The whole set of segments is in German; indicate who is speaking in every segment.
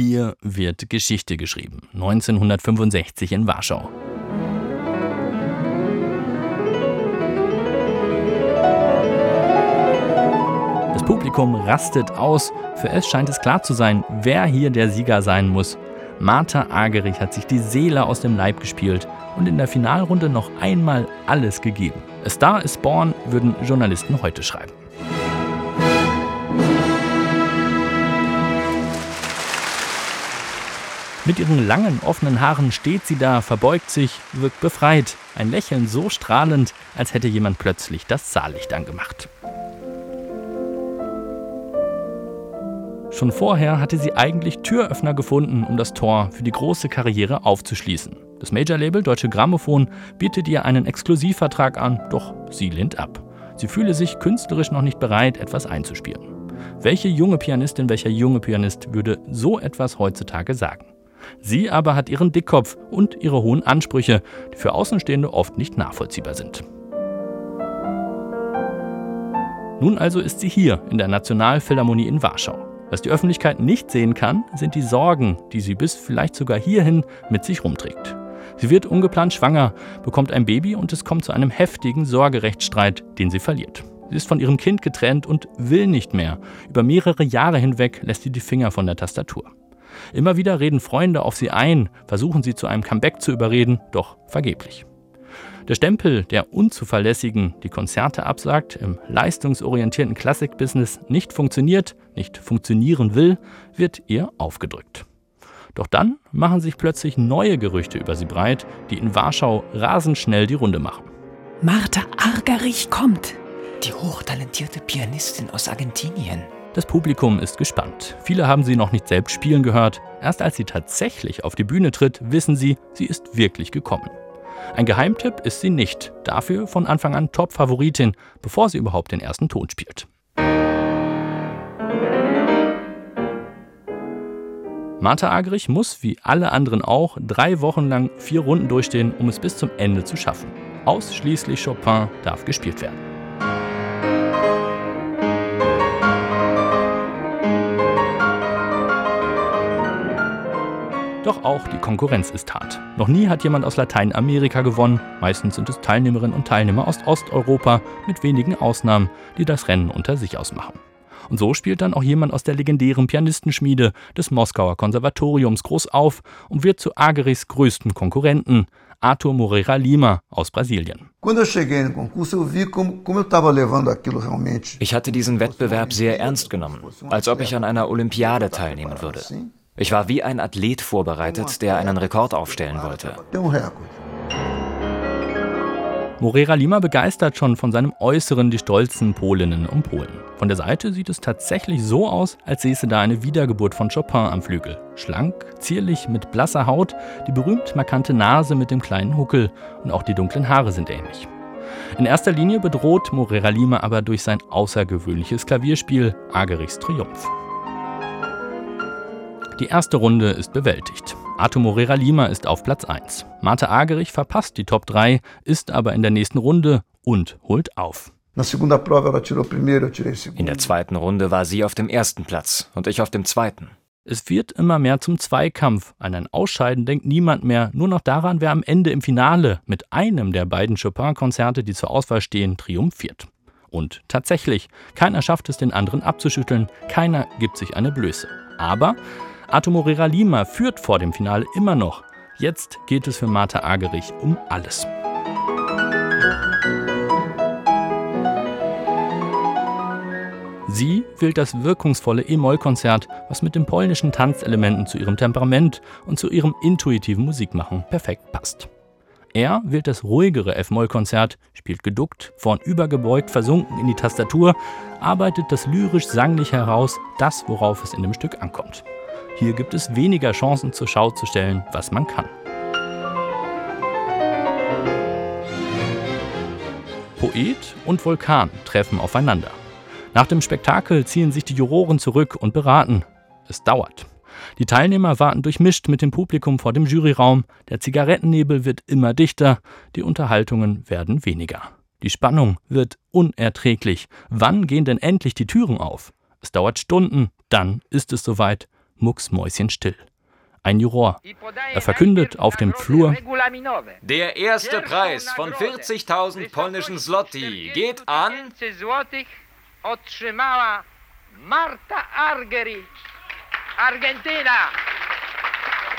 Speaker 1: Hier wird Geschichte geschrieben. 1965 in Warschau. Das Publikum rastet aus. Für es scheint es klar zu sein, wer hier der Sieger sein muss. Martha Agerich hat sich die Seele aus dem Leib gespielt und in der Finalrunde noch einmal alles gegeben. A Star is born, würden Journalisten heute schreiben. Mit ihren langen, offenen Haaren steht sie da, verbeugt sich, wirkt befreit. Ein Lächeln so strahlend, als hätte jemand plötzlich das Saallicht angemacht. Schon vorher hatte sie eigentlich Türöffner gefunden, um das Tor für die große Karriere aufzuschließen. Das Major-Label Deutsche Grammophon bietet ihr einen Exklusivvertrag an, doch sie lehnt ab. Sie fühle sich künstlerisch noch nicht bereit, etwas einzuspielen. Welche junge Pianistin, welcher junge Pianist würde so etwas heutzutage sagen? Sie aber hat ihren Dickkopf und ihre hohen Ansprüche, die für Außenstehende oft nicht nachvollziehbar sind. Nun also ist sie hier in der Nationalphilharmonie in Warschau. Was die Öffentlichkeit nicht sehen kann, sind die Sorgen, die sie bis vielleicht sogar hierhin mit sich rumträgt. Sie wird ungeplant schwanger, bekommt ein Baby und es kommt zu einem heftigen Sorgerechtsstreit, den sie verliert. Sie ist von ihrem Kind getrennt und will nicht mehr. Über mehrere Jahre hinweg lässt sie die Finger von der Tastatur. Immer wieder reden Freunde auf sie ein, versuchen sie zu einem Comeback zu überreden, doch vergeblich. Der Stempel der Unzuverlässigen, die Konzerte absagt, im leistungsorientierten Klassikbusiness nicht funktioniert, nicht funktionieren will, wird ihr aufgedrückt. Doch dann machen sich plötzlich neue Gerüchte über sie breit, die in Warschau rasend schnell die Runde machen.
Speaker 2: Martha Argerich kommt, die hochtalentierte Pianistin aus Argentinien.
Speaker 1: Das Publikum ist gespannt. Viele haben sie noch nicht selbst spielen gehört. Erst als sie tatsächlich auf die Bühne tritt, wissen sie, sie ist wirklich gekommen. Ein Geheimtipp ist sie nicht, dafür von Anfang an Top-Favoritin, bevor sie überhaupt den ersten Ton spielt. Martha Agrich muss, wie alle anderen auch, drei Wochen lang vier Runden durchstehen, um es bis zum Ende zu schaffen. Ausschließlich Chopin darf gespielt werden. Doch auch die Konkurrenz ist hart. Noch nie hat jemand aus Lateinamerika gewonnen. Meistens sind es Teilnehmerinnen und Teilnehmer aus Osteuropa, mit wenigen Ausnahmen, die das Rennen unter sich ausmachen. Und so spielt dann auch jemand aus der legendären Pianistenschmiede des Moskauer Konservatoriums groß auf und wird zu Agerichs größten Konkurrenten, Arthur Moreira Lima aus Brasilien.
Speaker 3: Ich hatte diesen Wettbewerb sehr ernst genommen, als ob ich an einer Olympiade teilnehmen würde. Ich war wie ein Athlet vorbereitet, der einen Rekord aufstellen wollte.
Speaker 1: Morera Lima begeistert schon von seinem Äußeren die stolzen Polinnen und Polen. Von der Seite sieht es tatsächlich so aus, als säße da eine Wiedergeburt von Chopin am Flügel. Schlank, zierlich, mit blasser Haut, die berühmt markante Nase mit dem kleinen Huckel und auch die dunklen Haare sind ähnlich. In erster Linie bedroht Morera Lima aber durch sein außergewöhnliches Klavierspiel Agerichs Triumph. Die erste Runde ist bewältigt. Arthur Morera Lima ist auf Platz 1. Marta Agerich verpasst die Top 3, ist aber in der nächsten Runde und holt auf.
Speaker 3: In der zweiten Runde war sie auf dem ersten Platz und ich auf dem zweiten.
Speaker 1: Es wird immer mehr zum Zweikampf. An ein Ausscheiden denkt niemand mehr, nur noch daran, wer am Ende im Finale mit einem der beiden Chopin-Konzerte, die zur Auswahl stehen, triumphiert. Und tatsächlich, keiner schafft es, den anderen abzuschütteln, keiner gibt sich eine Blöße. Aber Arthur Moreira Lima führt vor dem Finale immer noch. Jetzt geht es für Martha Agerich um alles. Sie will das wirkungsvolle E-Moll-Konzert, was mit den polnischen Tanzelementen zu ihrem Temperament und zu ihrem intuitiven Musikmachen perfekt passt. Er wählt das ruhigere F-Moll-Konzert, spielt geduckt, vornübergebeugt, versunken in die Tastatur, arbeitet das lyrisch-sanglich heraus, das, worauf es in dem Stück ankommt. Hier gibt es weniger Chancen zur Schau zu stellen, was man kann. Poet und Vulkan treffen aufeinander. Nach dem Spektakel ziehen sich die Juroren zurück und beraten. Es dauert. Die Teilnehmer warten durchmischt mit dem Publikum vor dem Juryraum, der Zigarettennebel wird immer dichter, die Unterhaltungen werden weniger. Die Spannung wird unerträglich. Wann gehen denn endlich die Türen auf? Es dauert Stunden, dann ist es soweit. Mucksmäuschenstill. Ein Juror. Er verkündet auf dem Flur:
Speaker 4: Der erste Preis von 40.000 polnischen Zloty geht an
Speaker 5: Marta Argerich, Argentina.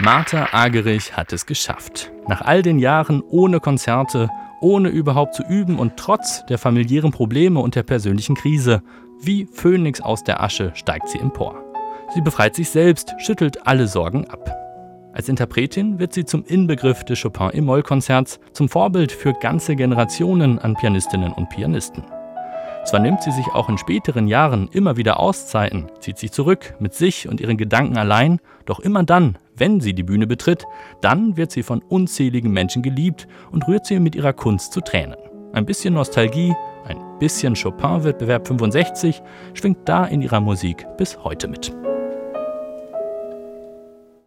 Speaker 1: Martha Agerich hat es geschafft. Nach all den Jahren ohne Konzerte, ohne überhaupt zu üben und trotz der familiären Probleme und der persönlichen Krise. Wie Phönix aus der Asche steigt sie empor. Sie befreit sich selbst, schüttelt alle Sorgen ab. Als Interpretin wird sie zum Inbegriff des Chopin im Moll-Konzerts, zum Vorbild für ganze Generationen an Pianistinnen und Pianisten. Zwar nimmt sie sich auch in späteren Jahren immer wieder Auszeiten, zieht sich zurück mit sich und ihren Gedanken allein, doch immer dann, wenn sie die Bühne betritt, dann wird sie von unzähligen Menschen geliebt und rührt sie mit ihrer Kunst zu Tränen. Ein bisschen Nostalgie, ein bisschen Chopin-Wettbewerb 65 schwingt da in ihrer Musik bis heute mit.